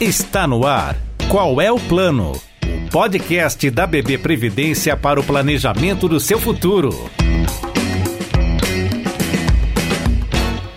Está no ar. Qual é o plano? O podcast da BB Previdência para o planejamento do seu futuro.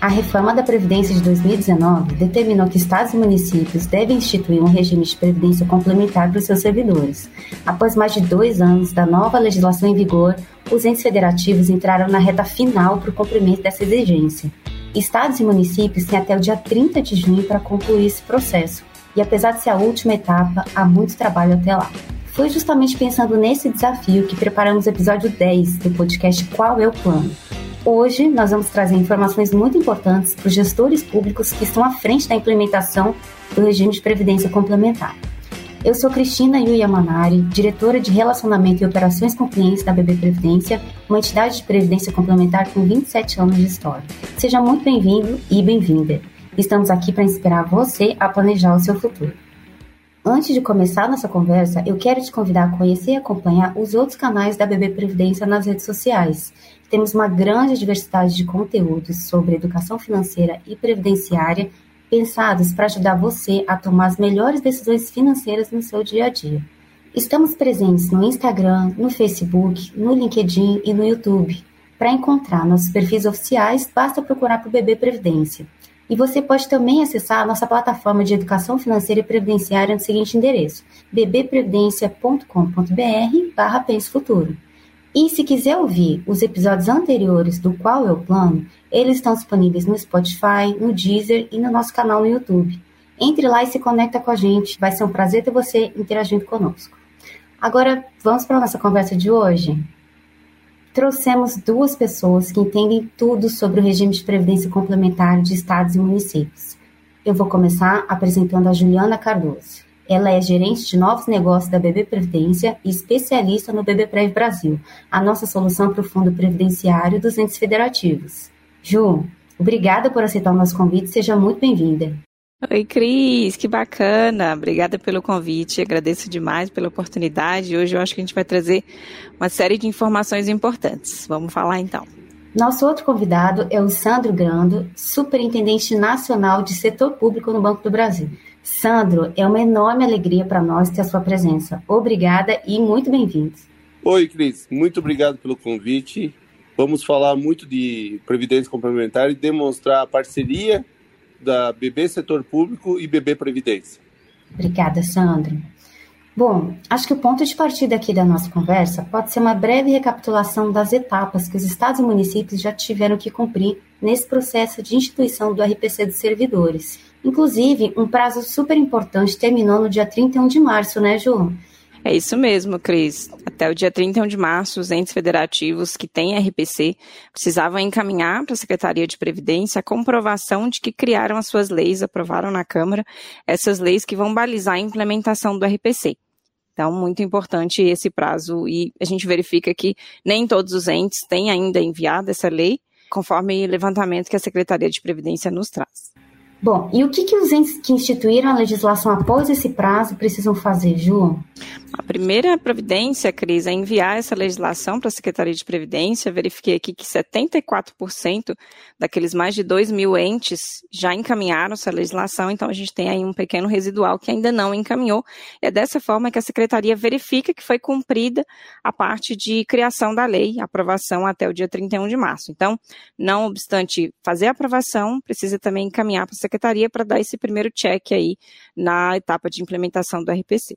A reforma da Previdência de 2019 determinou que estados e municípios devem instituir um regime de previdência complementar para os seus servidores. Após mais de dois anos da nova legislação em vigor, os entes federativos entraram na reta final para o cumprimento dessa exigência. Estados e municípios têm até o dia 30 de junho para concluir esse processo, e apesar de ser a última etapa, há muito trabalho até lá. Foi justamente pensando nesse desafio que preparamos o episódio 10 do podcast Qual é o Plano? Hoje nós vamos trazer informações muito importantes para os gestores públicos que estão à frente da implementação do regime de previdência complementar. Eu sou Cristina Yuya Manari, diretora de Relacionamento e Operações com Clientes da BB Previdência, uma entidade de previdência complementar com 27 anos de história. Seja muito bem-vindo e bem-vinda. Estamos aqui para inspirar você a planejar o seu futuro. Antes de começar nossa conversa, eu quero te convidar a conhecer e acompanhar os outros canais da BB Previdência nas redes sociais. Temos uma grande diversidade de conteúdos sobre educação financeira e previdenciária pensados para ajudar você a tomar as melhores decisões financeiras no seu dia a dia. Estamos presentes no Instagram, no Facebook, no LinkedIn e no YouTube. Para encontrar nossos perfis oficiais, basta procurar por BB Previdência. E você pode também acessar a nossa plataforma de educação financeira e previdenciária no seguinte endereço: bbprevidencia.com.br barra Pense Futuro. E se quiser ouvir os episódios anteriores do Qual é o Plano, eles estão disponíveis no Spotify, no Deezer e no nosso canal no YouTube. Entre lá e se conecta com a gente. Vai ser um prazer ter você interagindo conosco. Agora, vamos para a nossa conversa de hoje? Trouxemos duas pessoas que entendem tudo sobre o regime de previdência complementar de estados e municípios. Eu vou começar apresentando a Juliana Cardoso. Ela é gerente de novos negócios da BB Previdência e especialista no BB Prev Brasil, a nossa solução para o fundo previdenciário dos entes federativos. Ju, obrigada por aceitar o nosso convite, seja muito bem-vinda. Oi, Cris, que bacana. Obrigada pelo convite, agradeço demais pela oportunidade. Hoje eu acho que a gente vai trazer uma série de informações importantes. Vamos falar então. Nosso outro convidado é o Sandro Grando, Superintendente Nacional de Setor Público no Banco do Brasil. Sandro, é uma enorme alegria para nós ter a sua presença. Obrigada e muito bem-vindo. Oi, Cris. Muito obrigado pelo convite. Vamos falar muito de previdência complementar e demonstrar a parceria da BB Setor Público e BB Previdência. Obrigada, Sandro. Bom, acho que o ponto de partida aqui da nossa conversa pode ser uma breve recapitulação das etapas que os estados e municípios já tiveram que cumprir nesse processo de instituição do RPC dos servidores Inclusive, um prazo super importante terminou no dia 31 de março, né, Ju? É isso mesmo, Cris. Até o dia 31 de março, os entes federativos que têm RPC precisavam encaminhar para a Secretaria de Previdência a comprovação de que criaram as suas leis, aprovaram na Câmara essas leis que vão balizar a implementação do RPC. Então, muito importante esse prazo e a gente verifica que nem todos os entes têm ainda enviado essa lei, conforme o levantamento que a Secretaria de Previdência nos traz. Bom, e o que, que os entes que instituíram a legislação após esse prazo precisam fazer, Ju? A primeira providência, Cris, é enviar essa legislação para a Secretaria de Previdência. Verifiquei aqui que 74% daqueles mais de 2 mil entes já encaminharam essa legislação, então a gente tem aí um pequeno residual que ainda não encaminhou. É dessa forma que a Secretaria verifica que foi cumprida a parte de criação da lei, aprovação até o dia 31 de março. Então, não obstante fazer a aprovação, precisa também encaminhar para a secretaria para dar esse primeiro check aí na etapa de implementação do RPC.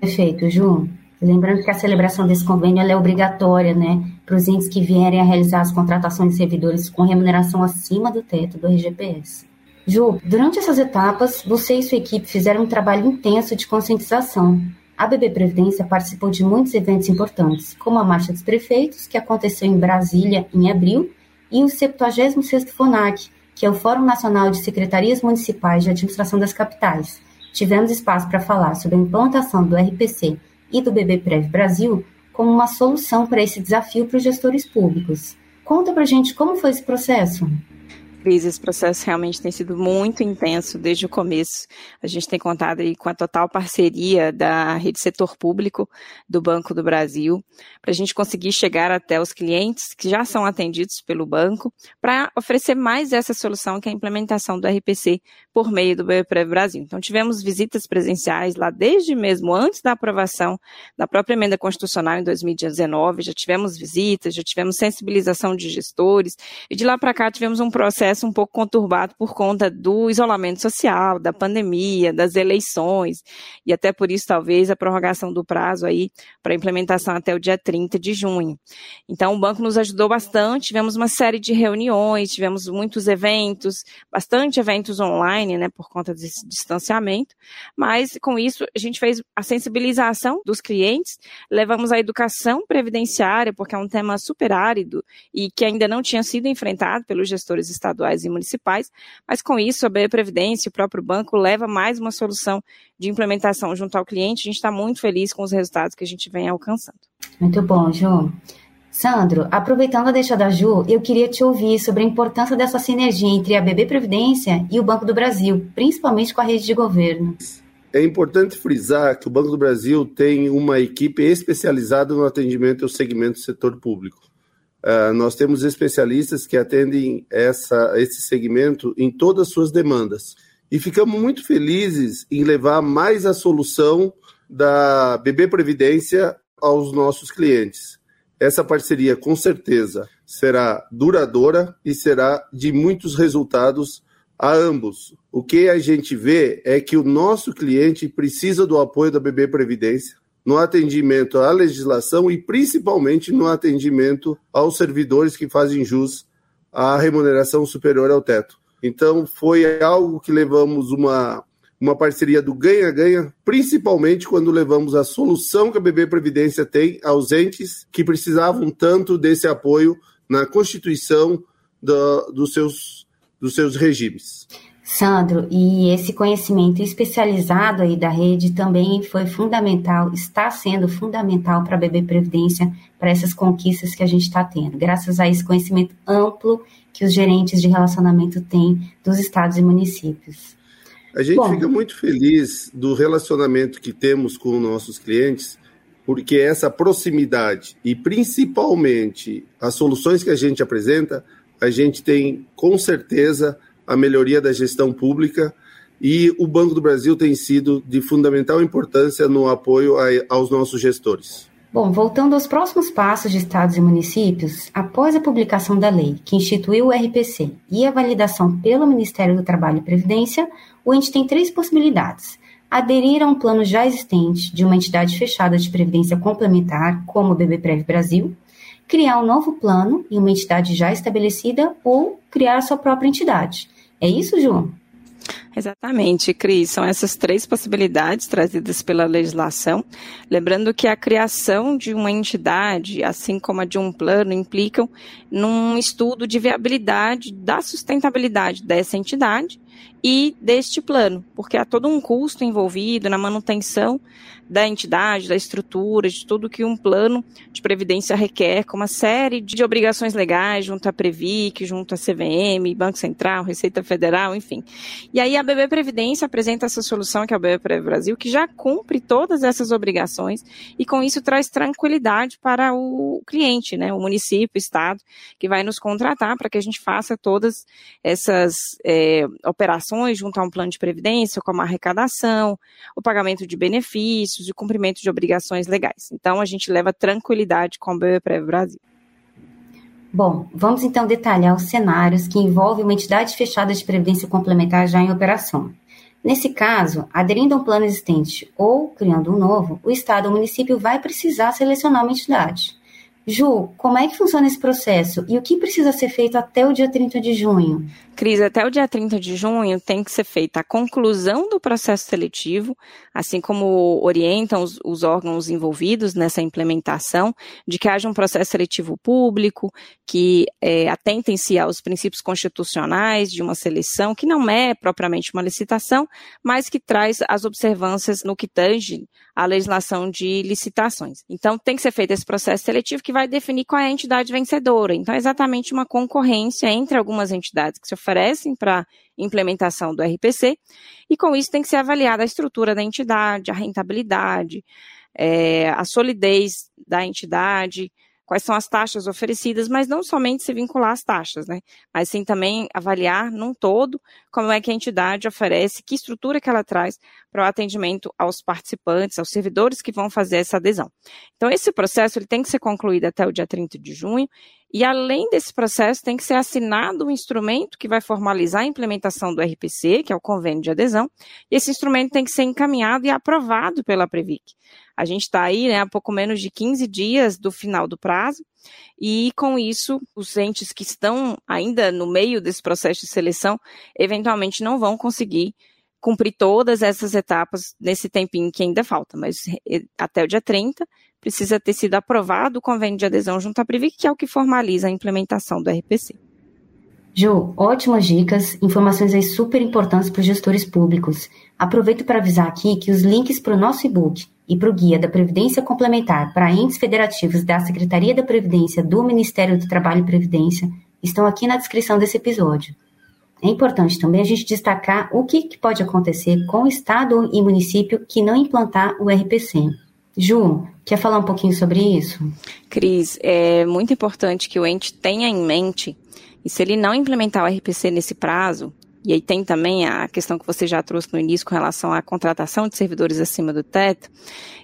Perfeito, Ju. Lembrando que a celebração desse convênio é obrigatória, né, para os entes que vierem a realizar as contratações de servidores com remuneração acima do teto do RGPS. Ju, durante essas etapas, você e sua equipe fizeram um trabalho intenso de conscientização. A BB Previdência participou de muitos eventos importantes, como a Marcha dos Prefeitos, que aconteceu em Brasília em abril, e o 76º FONAC, que é o Fórum Nacional de Secretarias Municipais de Administração das Capitais. Tivemos espaço para falar sobre a implantação do RPC e do BB Prev Brasil como uma solução para esse desafio para os gestores públicos. Conta para gente como foi esse processo. Cris, esse processo realmente tem sido muito intenso desde o começo. A gente tem contado aí com a total parceria da rede setor público do Banco do Brasil, para a gente conseguir chegar até os clientes que já são atendidos pelo banco, para oferecer mais essa solução que é a implementação do RPC por meio do BPREV Brasil. Então, tivemos visitas presenciais lá desde mesmo antes da aprovação da própria emenda constitucional em 2019, já tivemos visitas, já tivemos sensibilização de gestores, e de lá para cá tivemos um processo um pouco conturbado por conta do isolamento social, da pandemia, das eleições, e até por isso talvez a prorrogação do prazo aí para implementação até o dia 30 de junho. Então, o banco nos ajudou bastante, tivemos uma série de reuniões, tivemos muitos eventos, bastante eventos online, né, por conta desse distanciamento, mas com isso a gente fez a sensibilização dos clientes, levamos a educação previdenciária, porque é um tema super árido e que ainda não tinha sido enfrentado pelos gestores estaduais e municipais, mas com isso a BE Previdência e o próprio banco leva mais uma solução de implementação junto ao cliente. A gente está muito feliz com os resultados que a gente vem alcançando. Muito bom, Ju. Sandro, aproveitando a deixa da Ju, eu queria te ouvir sobre a importância dessa sinergia entre a BB Previdência e o Banco do Brasil, principalmente com a rede de governo. É importante frisar que o Banco do Brasil tem uma equipe especializada no atendimento ao segmento do setor público. Uh, nós temos especialistas que atendem essa, esse segmento em todas as suas demandas. E ficamos muito felizes em levar mais a solução da BB Previdência aos nossos clientes. Essa parceria, com certeza, será duradoura e será de muitos resultados a ambos. O que a gente vê é que o nosso cliente precisa do apoio da BB Previdência no atendimento à legislação e principalmente no atendimento aos servidores que fazem jus à remuneração superior ao teto. Então, foi algo que levamos uma, uma parceria do ganha-ganha, principalmente quando levamos a solução que a BB Previdência tem aos entes que precisavam tanto desse apoio na constituição do, dos seus dos seus regimes. Sandro, e esse conhecimento especializado aí da rede também foi fundamental, está sendo fundamental para a BB Previdência, para essas conquistas que a gente está tendo, graças a esse conhecimento amplo que os gerentes de relacionamento têm dos estados e municípios. A gente Bom, fica muito feliz do relacionamento que temos com nossos clientes, porque essa proximidade e principalmente as soluções que a gente apresenta a gente tem com certeza a melhoria da gestão pública e o Banco do Brasil tem sido de fundamental importância no apoio a, aos nossos gestores. Bom, voltando aos próximos passos de estados e municípios, após a publicação da lei que instituiu o RPC e a validação pelo Ministério do Trabalho e Previdência, o ente tem três possibilidades: aderir a um plano já existente de uma entidade fechada de previdência complementar, como o BBPrev Brasil, criar um novo plano em uma entidade já estabelecida ou criar a sua própria entidade. É isso, João? Exatamente, Cris. São essas três possibilidades trazidas pela legislação. Lembrando que a criação de uma entidade, assim como a de um plano, implicam num estudo de viabilidade da sustentabilidade dessa entidade e deste plano, porque há todo um custo envolvido na manutenção da entidade, da estrutura, de tudo que um plano de previdência requer, com uma série de obrigações legais junto à Previc, junto à CVM, Banco Central, Receita Federal, enfim. E aí a BB Previdência apresenta essa solução que é a BB Prev Brasil, que já cumpre todas essas obrigações e com isso traz tranquilidade para o cliente, né, o município, o estado, que vai nos contratar para que a gente faça todas essas é, operações junto a um plano de previdência, como a arrecadação, o pagamento de benefícios, de cumprimento de obrigações legais. Então, a gente leva tranquilidade com o BBPrev Brasil. Bom, vamos então detalhar os cenários que envolvem uma entidade fechada de previdência complementar já em operação. Nesse caso, aderindo a um plano existente ou criando um novo, o Estado ou município vai precisar selecionar uma entidade. Ju, como é que funciona esse processo e o que precisa ser feito até o dia 30 de junho? Cris, até o dia 30 de junho tem que ser feita a conclusão do processo seletivo, assim como orientam os, os órgãos envolvidos nessa implementação, de que haja um processo seletivo público, que é, atentem-se aos princípios constitucionais de uma seleção, que não é propriamente uma licitação, mas que traz as observâncias no que tange a legislação de licitações. Então, tem que ser feito esse processo seletivo que vai definir qual é a entidade vencedora. Então, é exatamente uma concorrência entre algumas entidades que se oferecem para implementação do RPC, e com isso tem que ser avaliada a estrutura da entidade, a rentabilidade, é, a solidez da entidade, quais são as taxas oferecidas, mas não somente se vincular às taxas, né? Mas sim também avaliar num todo como é que a entidade oferece, que estrutura que ela traz para o atendimento aos participantes, aos servidores que vão fazer essa adesão. Então, esse processo ele tem que ser concluído até o dia 30 de junho e além desse processo, tem que ser assinado um instrumento que vai formalizar a implementação do RPC, que é o convênio de adesão, e esse instrumento tem que ser encaminhado e aprovado pela Previc. A gente está aí né, há pouco menos de 15 dias do final do prazo, e com isso, os entes que estão ainda no meio desse processo de seleção, eventualmente não vão conseguir cumprir todas essas etapas nesse tempinho que ainda falta, mas eh, até o dia 30 precisa ter sido aprovado o convênio de adesão junto à Previc, que é o que formaliza a implementação do RPC. Ju, ótimas dicas, informações aí super importantes para os gestores públicos. Aproveito para avisar aqui que os links para o nosso e-book e para o Guia da Previdência Complementar para entes federativos da Secretaria da Previdência do Ministério do Trabalho e Previdência estão aqui na descrição desse episódio. É importante também a gente destacar o que pode acontecer com o Estado e município que não implantar o RPC. Ju, quer falar um pouquinho sobre isso? Cris, é muito importante que o ente tenha em mente, e se ele não implementar o RPC nesse prazo, e aí tem também a questão que você já trouxe no início com relação à contratação de servidores acima do teto,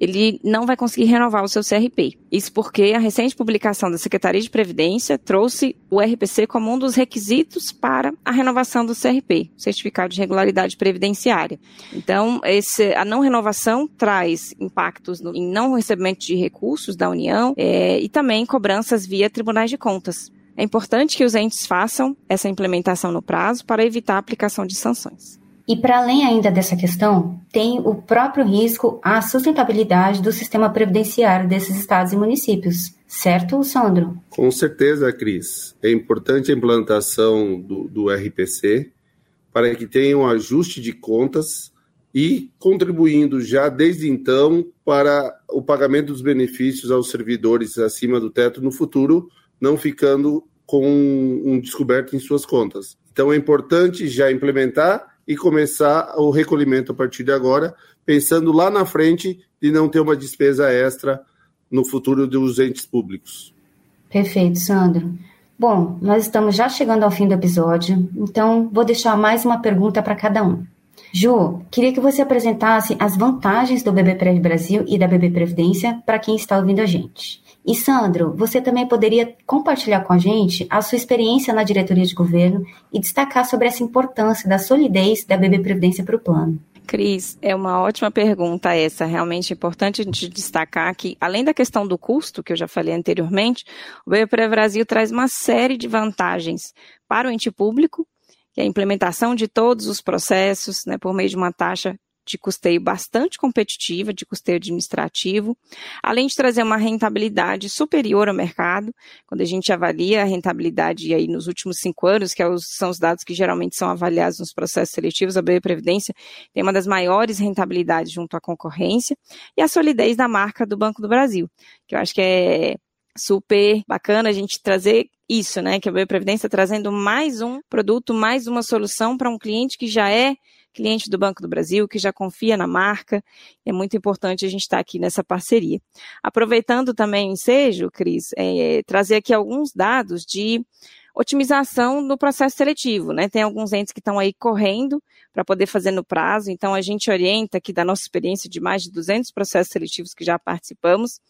ele não vai conseguir renovar o seu CRP. Isso porque a recente publicação da Secretaria de Previdência trouxe o RPC como um dos requisitos para a renovação do CRP, Certificado de Regularidade Previdenciária. Então, esse, a não renovação traz impactos no, em não recebimento de recursos da União é, e também cobranças via tribunais de contas. É importante que os entes façam essa implementação no prazo para evitar a aplicação de sanções. E para além ainda dessa questão, tem o próprio risco à sustentabilidade do sistema previdenciário desses estados e municípios. Certo, Sandro? Com certeza, Cris. É importante a implantação do, do RPC para que tenha um ajuste de contas e contribuindo já desde então para o pagamento dos benefícios aos servidores acima do teto no futuro, não ficando com um descoberto em suas contas. Então é importante já implementar e começar o recolhimento a partir de agora, pensando lá na frente de não ter uma despesa extra no futuro dos entes públicos. Perfeito, Sandro. Bom, nós estamos já chegando ao fim do episódio, então vou deixar mais uma pergunta para cada um. Ju, queria que você apresentasse as vantagens do BB Prev Brasil e da BB Previdência para quem está ouvindo a gente. E Sandro, você também poderia compartilhar com a gente a sua experiência na diretoria de governo e destacar sobre essa importância da solidez da BB Previdência para o plano. Cris, é uma ótima pergunta essa. Realmente é importante a gente destacar que, além da questão do custo, que eu já falei anteriormente, o BBPRE Brasil traz uma série de vantagens para o ente público, que é a implementação de todos os processos, né, por meio de uma taxa de custeio bastante competitiva, de custeio administrativo, além de trazer uma rentabilidade superior ao mercado, quando a gente avalia a rentabilidade aí nos últimos cinco anos, que é são os dados que geralmente são avaliados nos processos seletivos, a BE Previdência tem uma das maiores rentabilidades junto à concorrência, e a solidez da marca do Banco do Brasil, que eu acho que é super bacana a gente trazer isso, né? Que a BE Previdência trazendo mais um produto, mais uma solução para um cliente que já é cliente do Banco do Brasil, que já confia na marca. É muito importante a gente estar aqui nessa parceria. Aproveitando também o ensejo, Cris, é, trazer aqui alguns dados de otimização no processo seletivo, né? Tem alguns entes que estão aí correndo para poder fazer no prazo, então a gente orienta aqui da nossa experiência de mais de 200 processos seletivos que já participamos,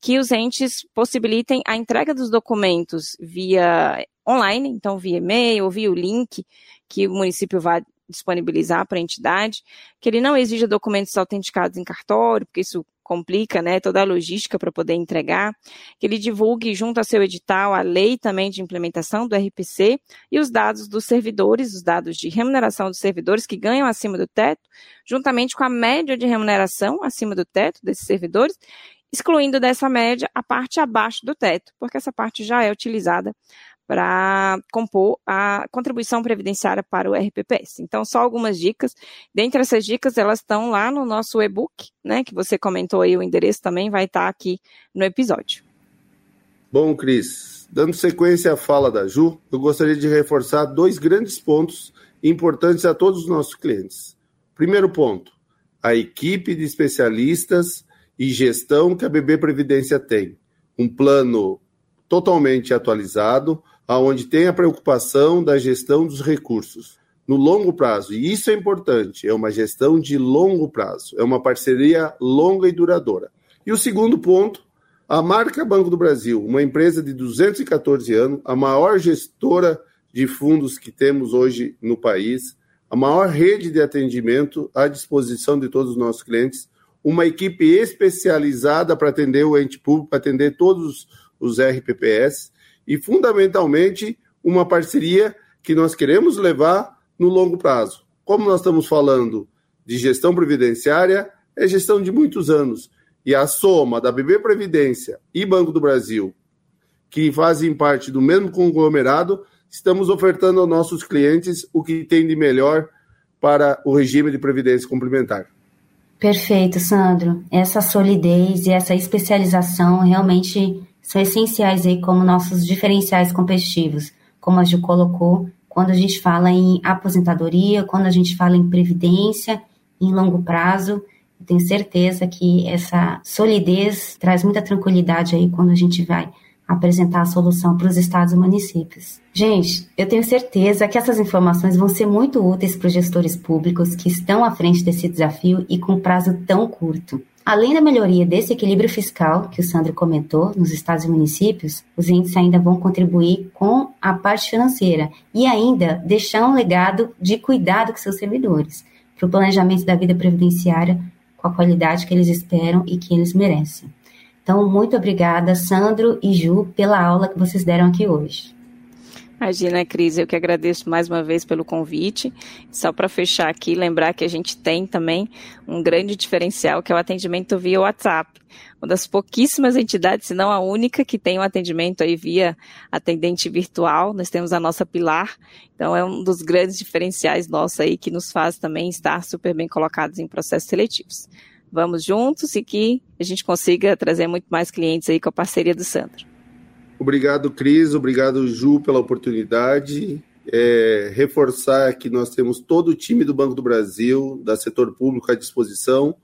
que os entes possibilitem a entrega dos documentos via online, então via e-mail via o link que o município vai disponibilizar para a entidade, que ele não exija documentos autenticados em cartório, porque isso complica né, toda a logística para poder entregar, que ele divulgue junto a seu edital a lei também de implementação do RPC e os dados dos servidores, os dados de remuneração dos servidores que ganham acima do teto, juntamente com a média de remuneração acima do teto desses servidores, excluindo dessa média a parte abaixo do teto, porque essa parte já é utilizada para compor a contribuição previdenciária para o RPPS. Então, só algumas dicas. Dentre essas dicas, elas estão lá no nosso e-book, né, que você comentou aí, o endereço também vai estar aqui no episódio. Bom, Cris, dando sequência à fala da Ju, eu gostaria de reforçar dois grandes pontos importantes a todos os nossos clientes. Primeiro ponto, a equipe de especialistas e gestão que a BB Previdência tem. Um plano totalmente atualizado, aonde tem a preocupação da gestão dos recursos no longo prazo. E isso é importante, é uma gestão de longo prazo, é uma parceria longa e duradoura. E o segundo ponto a marca Banco do Brasil, uma empresa de 214 anos, a maior gestora de fundos que temos hoje no país, a maior rede de atendimento à disposição de todos os nossos clientes, uma equipe especializada para atender o ente público, para atender todos os RPPS e, fundamentalmente, uma parceria que nós queremos levar no longo prazo. Como nós estamos falando de gestão previdenciária, é gestão de muitos anos e a soma da BB Previdência e Banco do Brasil, que fazem parte do mesmo conglomerado, estamos ofertando aos nossos clientes o que tem de melhor para o regime de previdência complementar. Perfeito, Sandro. Essa solidez e essa especialização realmente são essenciais aí como nossos diferenciais competitivos, como a Ju colocou, quando a gente fala em aposentadoria, quando a gente fala em previdência, em longo prazo tenho certeza que essa solidez traz muita tranquilidade aí quando a gente vai apresentar a solução para os estados e municípios. Gente, eu tenho certeza que essas informações vão ser muito úteis para os gestores públicos que estão à frente desse desafio e com prazo tão curto. Além da melhoria desse equilíbrio fiscal que o Sandro comentou nos estados e municípios, os índices ainda vão contribuir com a parte financeira e ainda deixar um legado de cuidado com seus servidores para o planejamento da vida previdenciária com a qualidade que eles esperam e que eles merecem. Então, muito obrigada, Sandro e Ju, pela aula que vocês deram aqui hoje. Imagina, Cris, eu que agradeço mais uma vez pelo convite. Só para fechar aqui, lembrar que a gente tem também um grande diferencial, que é o atendimento via WhatsApp. Uma das pouquíssimas entidades, se não a única, que tem um atendimento aí via atendente virtual. Nós temos a nossa Pilar. Então, é um dos grandes diferenciais nossos aí, que nos faz também estar super bem colocados em processos seletivos. Vamos juntos e que a gente consiga trazer muito mais clientes aí com a parceria do Sandro. Obrigado, Cris. Obrigado, Ju, pela oportunidade. É, reforçar que nós temos todo o time do Banco do Brasil, da setor público à disposição.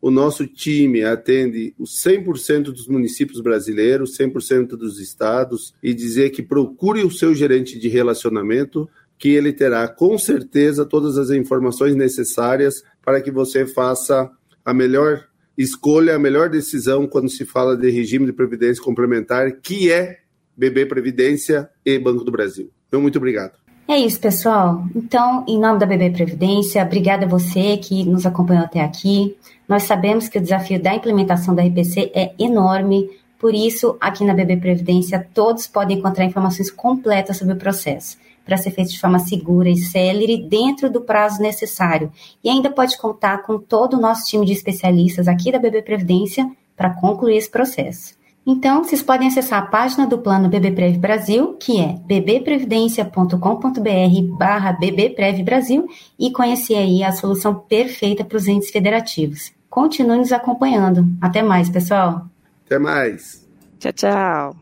O nosso time atende os 100% dos municípios brasileiros, 100% dos estados, e dizer que procure o seu gerente de relacionamento, que ele terá com certeza todas as informações necessárias para que você faça a melhor escolha a melhor decisão quando se fala de regime de previdência complementar, que é BB Previdência e Banco do Brasil. Então, muito obrigado. É isso, pessoal. Então, em nome da BB Previdência, obrigada a você que nos acompanhou até aqui. Nós sabemos que o desafio da implementação da RPC é enorme, por isso, aqui na BB Previdência, todos podem encontrar informações completas sobre o processo para ser feito de forma segura e célere dentro do prazo necessário. E ainda pode contar com todo o nosso time de especialistas aqui da BB Previdência para concluir esse processo. Então, vocês podem acessar a página do plano BBPrev Brasil, que é bbprevidência.com.br barra BBPrev Brasil e conhecer aí a solução perfeita para os entes federativos. Continue nos acompanhando. Até mais, pessoal. Até mais. Tchau, tchau.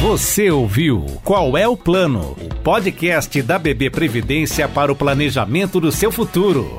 Você ouviu Qual é o Plano? O podcast da BB Previdência para o planejamento do seu futuro.